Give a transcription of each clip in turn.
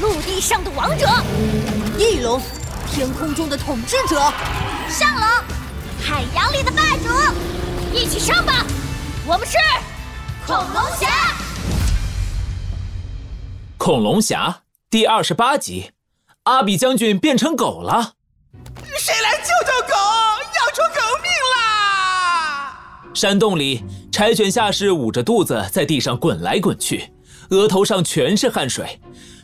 陆地上的王者；翼龙，天空中的统治者；上龙，海洋里的霸主。一起上吧！我们是恐龙侠。恐龙侠第二十八集，阿比将军变成狗了。谁来救救狗？要出狗命啦！山洞里，柴犬下士捂着肚子在地上滚来滚去，额头上全是汗水。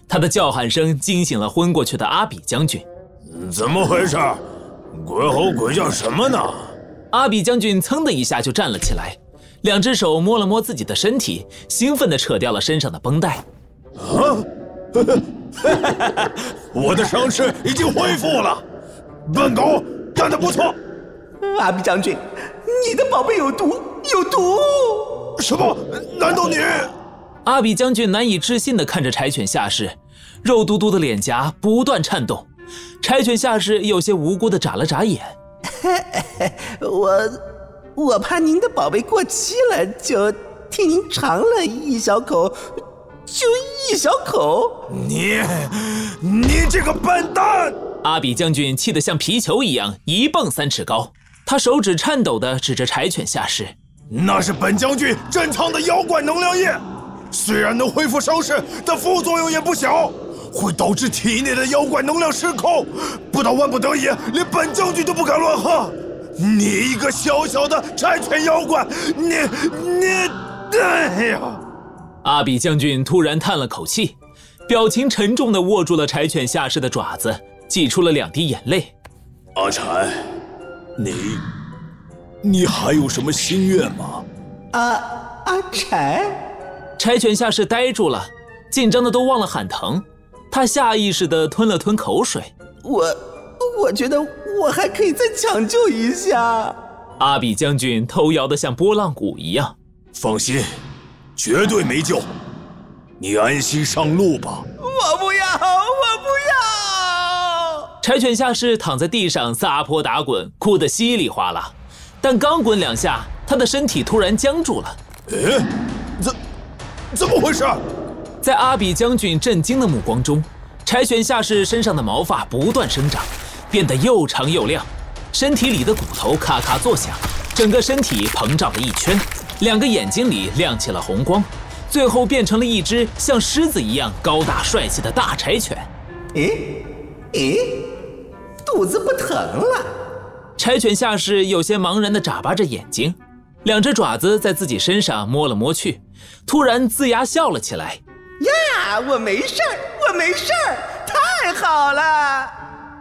他的叫喊声惊醒了昏过去的阿比将军。怎么回事？鬼吼鬼叫什么呢？阿比将军噌的一下就站了起来，两只手摸了摸自己的身体，兴奋地扯掉了身上的绷带。啊！我的伤势已经恢复了，笨狗干得不错。阿比将军，你的宝贝有毒，有毒！什么？难道你？阿比将军难以置信地看着柴犬下士，肉嘟嘟的脸颊不断颤动。柴犬下士有些无辜的眨了眨眼。我我怕您的宝贝过期了，就替您尝了一小口，就一小口。你你这个笨蛋！阿比将军气得像皮球一样一蹦三尺高，他手指颤抖地指着柴犬下士：“那是本将军珍藏的妖怪能量液，虽然能恢复伤势，但副作用也不小。”会导致体内的妖怪能量失控，不到万不得已，连本将军都不敢乱喝。你一个小小的柴犬妖怪，你你，哎呀！阿比将军突然叹了口气，表情沉重地握住了柴犬下士的爪子，挤出了两滴眼泪。阿柴，你，你还有什么心愿吗？阿阿柴，柴犬下士呆住了，紧张的都忘了喊疼。他下意识的吞了吞口水。我，我觉得我还可以再抢救一下。阿比将军头摇得像拨浪鼓一样。放心，绝对没救。你安心上路吧。我不要，我不要。柴犬下士躺在地上撒泼打滚，哭得稀里哗啦。但刚滚两下，他的身体突然僵住了。哎，怎，么回事？在阿比将军震惊的目光中，柴犬下士身上的毛发不断生长，变得又长又亮，身体里的骨头咔咔作响，整个身体膨胀了一圈，两个眼睛里亮起了红光，最后变成了一只像狮子一样高大帅气的大柴犬。诶，诶，肚子不疼了？柴犬下士有些茫然地眨巴着眼睛，两只爪子在自己身上摸了摸去，突然龇牙笑了起来。呀，我没事儿，我没事儿，太好了！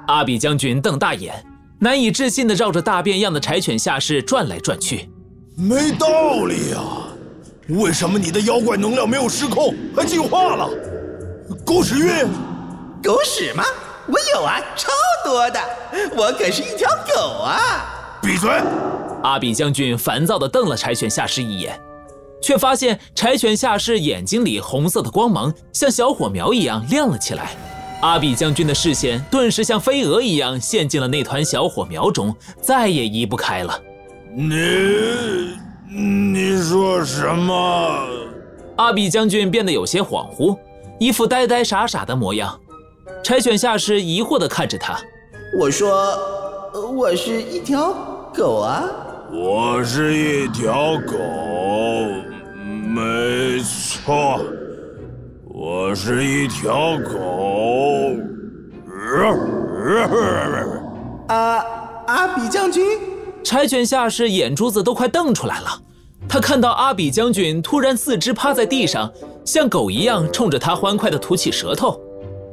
阿比将军瞪大眼，难以置信地绕着大变样的柴犬下士转来转去。没道理呀，为什么你的妖怪能量没有失控，还进化了？狗屎运？狗屎吗？我有啊，超多的，我可是一条狗啊！闭嘴！阿比将军烦躁地瞪了柴犬下士一眼。却发现柴犬下士眼睛里红色的光芒像小火苗一样亮了起来，阿比将军的视线顿时像飞蛾一样陷进了那团小火苗中，再也移不开了。你，你说什么？阿比将军变得有些恍惚，一副呆呆傻傻的模样。柴犬下士疑惑地看着他，我说，我是一条狗啊，我是一条狗。没错，我是一条狗。啊阿比将军，柴犬下士眼珠子都快瞪出来了。他看到阿比将军突然四肢趴在地上，像狗一样冲着他欢快地吐起舌头。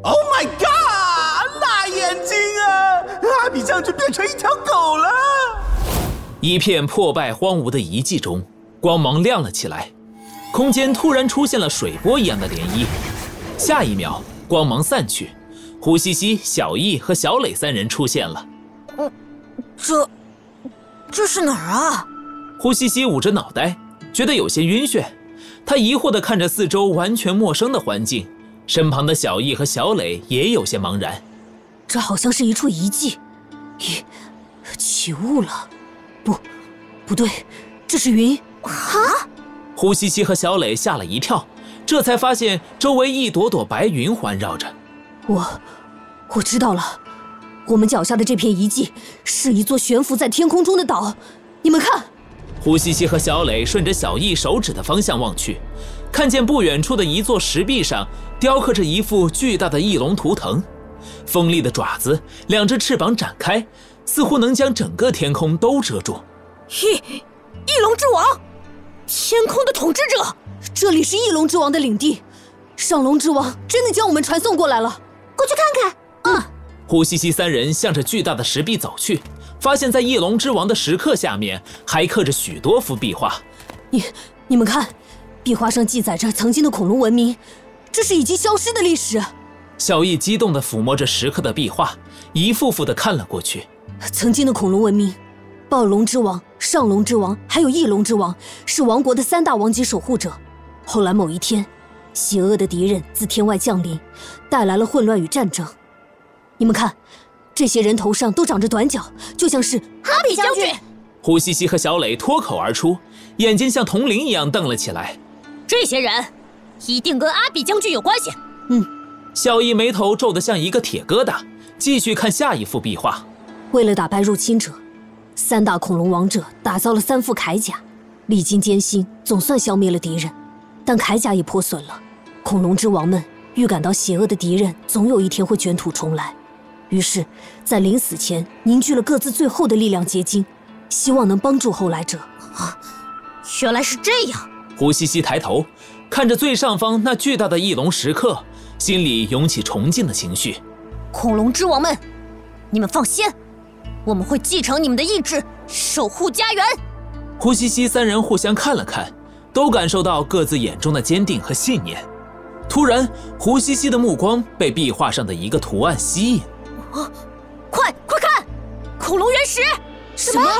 Oh my god！辣眼睛啊！阿比将军变成一条狗了。一片破败荒芜的遗迹中，光芒亮了起来。空间突然出现了水波一样的涟漪，下一秒光芒散去，胡西西、小易和小磊三人出现了。嗯，这这是哪儿啊？胡西西捂着脑袋，觉得有些晕眩。他疑惑地看着四周完全陌生的环境，身旁的小易和小磊也有些茫然。这好像是一处遗迹，咦，起雾了？不，不对，这是云啊！胡西西和小磊吓了一跳，这才发现周围一朵朵白云环绕着。我，我知道了，我们脚下的这片遗迹是一座悬浮在天空中的岛。你们看，胡西西和小磊顺着小易手指的方向望去，看见不远处的一座石壁上雕刻着一副巨大的翼龙图腾，锋利的爪子，两只翅膀展开，似乎能将整个天空都遮住。翼，翼龙之王，天空的统治者，这里是翼龙之王的领地，上龙之王真的将我们传送过来了，过去看看。嗯。胡西西三人向着巨大的石壁走去，发现，在翼龙之王的石刻下面还刻着许多幅壁画。你、你们看，壁画上记载着曾经的恐龙文明，这是已经消失的历史。小易激动地抚摸着石刻的壁画，一幅幅地看了过去。曾经的恐龙文明，暴龙之王、上龙之王还有翼龙之王是王国的三大王级守护者。后来某一天，邪恶的敌人自天外降临，带来了混乱与战争。你们看，这些人头上都长着短角，就像是阿比将军。胡西西和小磊脱口而出，眼睛像铜铃一样瞪了起来。这些人一定跟阿比将军有关系。嗯，小易眉头皱得像一个铁疙瘩，继续看下一幅壁画。为了打败入侵者，三大恐龙王者打造了三副铠甲，历经艰辛，总算消灭了敌人，但铠甲也破损了。恐龙之王们预感到邪恶的敌人总有一天会卷土重来。于是，在临死前凝聚了各自最后的力量结晶，希望能帮助后来者。啊，原来是这样！胡西西抬头看着最上方那巨大的翼龙石刻，心里涌起崇敬的情绪。恐龙之王们，你们放心，我们会继承你们的意志，守护家园。胡西西三人互相看了看，都感受到各自眼中的坚定和信念。突然，胡西西的目光被壁画上的一个图案吸引。啊！快快看，恐龙原石！什么？